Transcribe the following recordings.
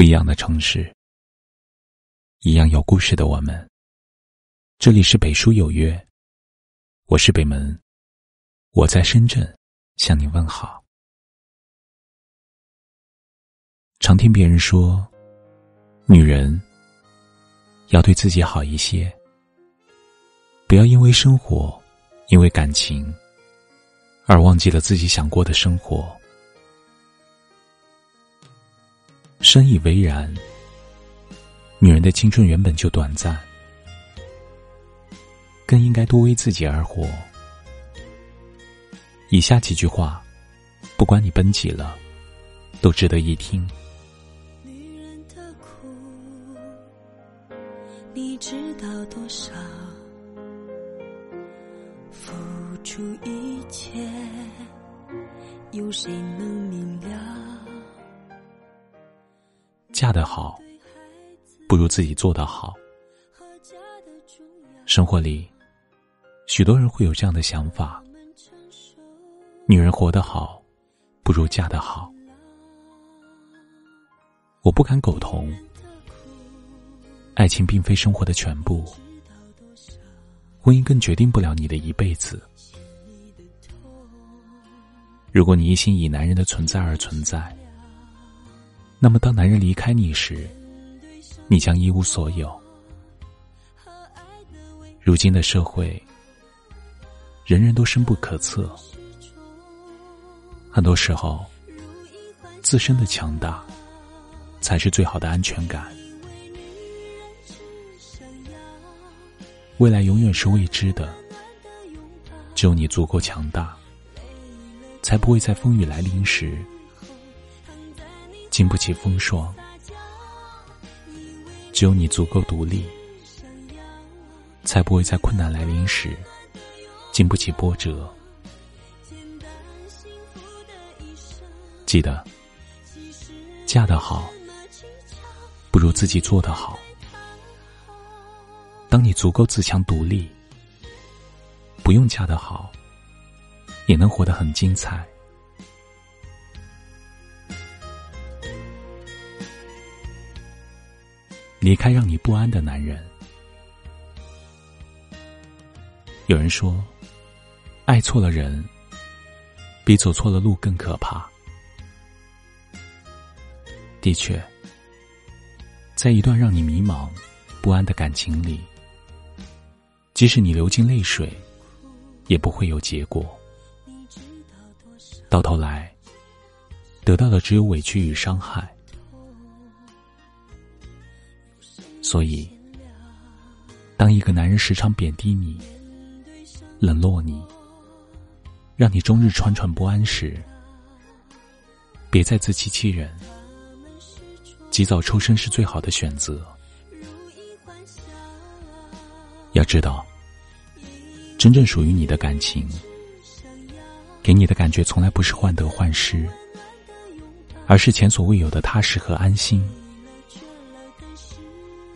不一样的城市，一样有故事的我们。这里是北书有约，我是北门，我在深圳向你问好。常听别人说，女人要对自己好一些，不要因为生活，因为感情，而忘记了自己想过的生活。深以为然。女人的青春原本就短暂，更应该多为自己而活。以下几句话，不管你奔几了，都值得一听。女人的苦，你知道多少？付出一切，有谁能明了？嫁得好，不如自己做得好。生活里，许多人会有这样的想法：女人活得好，不如嫁得好。我不敢苟同，爱情并非生活的全部，婚姻更决定不了你的一辈子。如果你一心以男人的存在而存在，那么，当男人离开你时，你将一无所有。如今的社会，人人都深不可测，很多时候，自身的强大才是最好的安全感。未来永远是未知的，只有你足够强大，才不会在风雨来临时。经不起风霜，只有你足够独立，才不会在困难来临时经不起波折。记得，嫁得好，不如自己做得好。当你足够自强独立，不用嫁得好，也能活得很精彩。离开让你不安的男人。有人说，爱错了人，比走错了路更可怕。的确，在一段让你迷茫、不安的感情里，即使你流尽泪水，也不会有结果。到头来，得到的只有委屈与伤害。所以，当一个男人时常贬低你、冷落你，让你终日惴惴不安时，别再自欺欺人，及早抽身是最好的选择。要知道，真正属于你的感情，给你的感觉从来不是患得患失，而是前所未有的踏实和安心。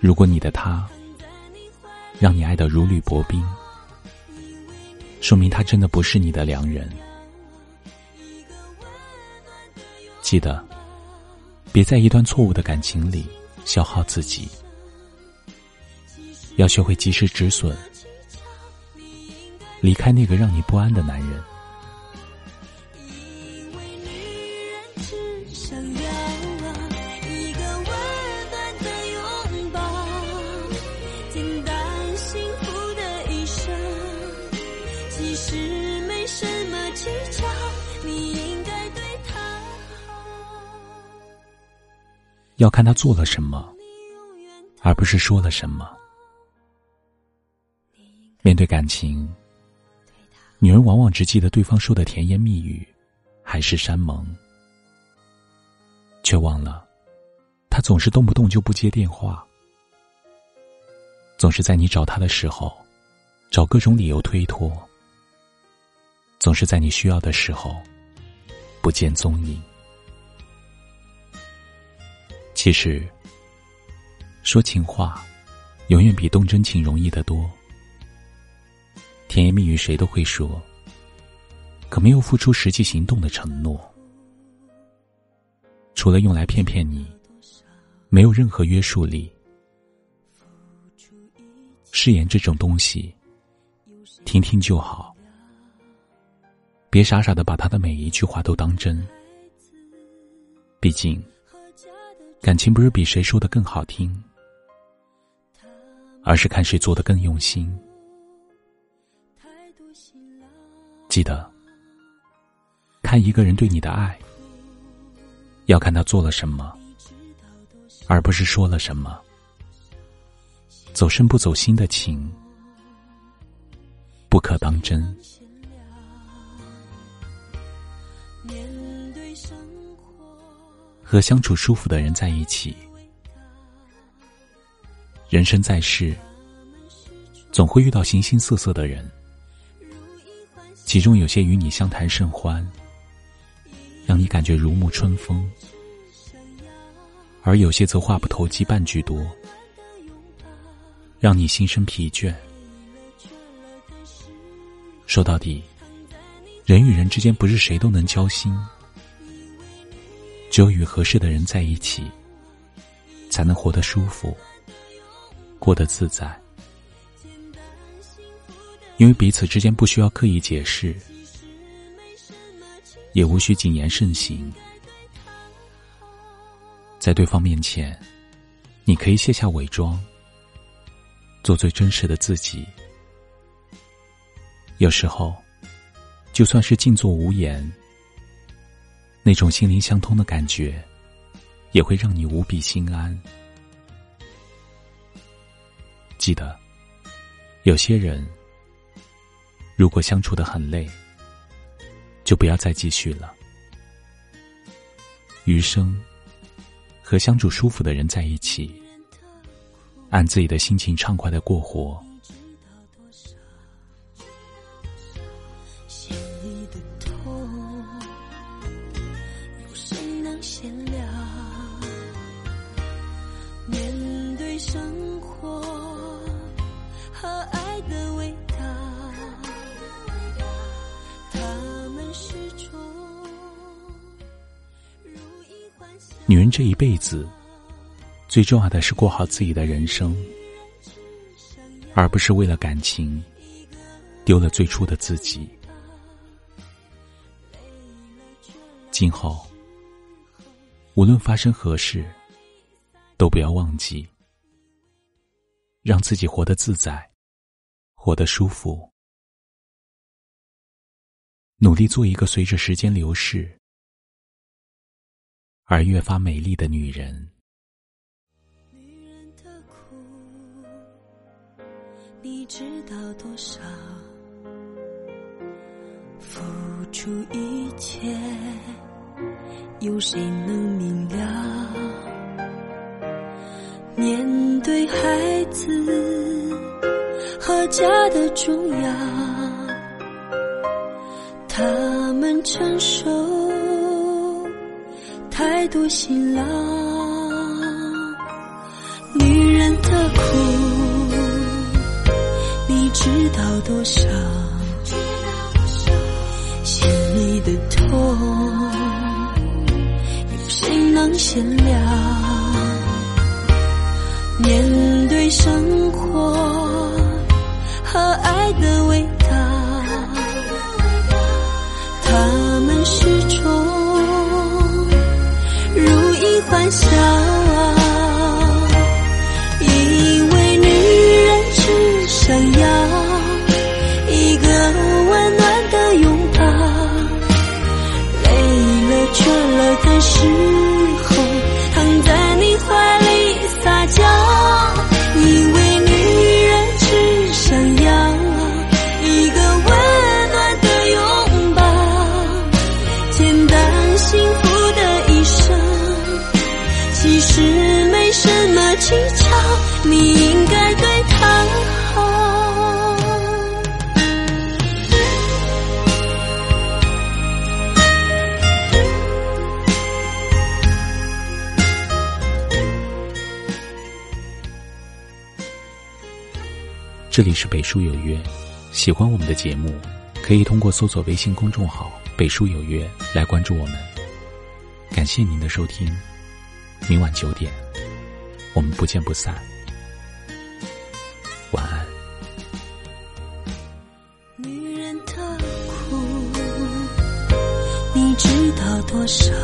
如果你的他让你爱得如履薄冰，说明他真的不是你的良人。记得，别在一段错误的感情里消耗自己，要学会及时止损，离开那个让你不安的男人。要看他做了什么，而不是说了什么。面对感情，女人往往只记得对方说的甜言蜜语，海誓山盟，却忘了他总是动不动就不接电话，总是在你找他的时候找各种理由推脱，总是在你需要的时候不见踪影。其实，说情话，永远比动真情容易得多。甜言蜜语谁都会说，可没有付出实际行动的承诺，除了用来骗骗你，没有任何约束力。誓言这种东西，听听就好，别傻傻的把他的每一句话都当真。毕竟，感情不是比谁说的更好听，而是看谁做的更用心。记得，看一个人对你的爱，要看他做了什么，而不是说了什么。走深不走心的情，不可当真。和相处舒服的人在一起，人生在世，总会遇到形形色色的人。其中有些与你相谈甚欢，让你感觉如沐春风；而有些则话不投机半句多，让你心生疲倦。说到底，人与人之间不是谁都能交心，只有与合适的人在一起，才能活得舒服，过得自在。因为彼此之间不需要刻意解释，也无需谨言慎行，在对方面前，你可以卸下伪装，做最真实的自己。有时候，就算是静坐无言，那种心灵相通的感觉，也会让你无比心安。记得，有些人。如果相处的很累，就不要再继续了。余生，和相处舒服的人在一起，按自己的心情畅快的过活。女人这一辈子，最重要的是过好自己的人生，而不是为了感情丢了最初的自己。今后，无论发生何事，都不要忘记，让自己活得自在，活得舒服，努力做一个随着时间流逝。而越发美丽的女人。女人的苦，你知道多少？付出一切，有谁能明了？面对孩子和家的重要，他们承受。太多辛劳，女人的苦，你知道多少？心里的痛，有谁能闲了？面对生活这里是北书有约喜欢我们的节目可以通过搜索微信公众号北书有约来关注我们感谢您的收听明晚九点我们不见不散晚安女人的苦你知道多少？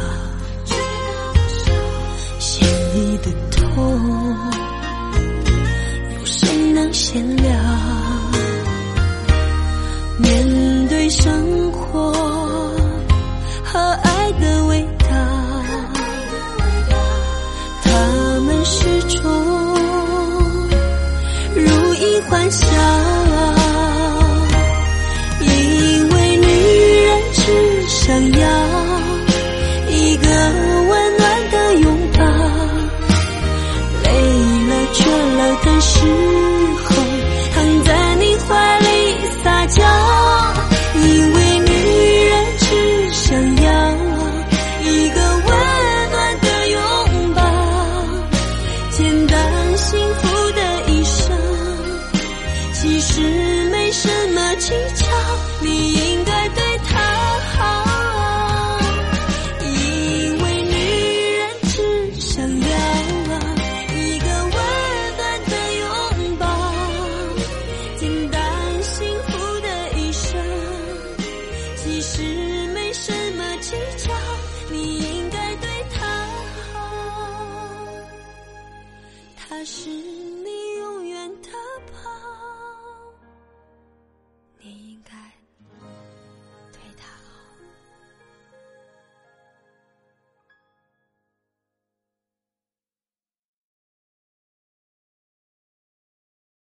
其实没什么技巧你应该得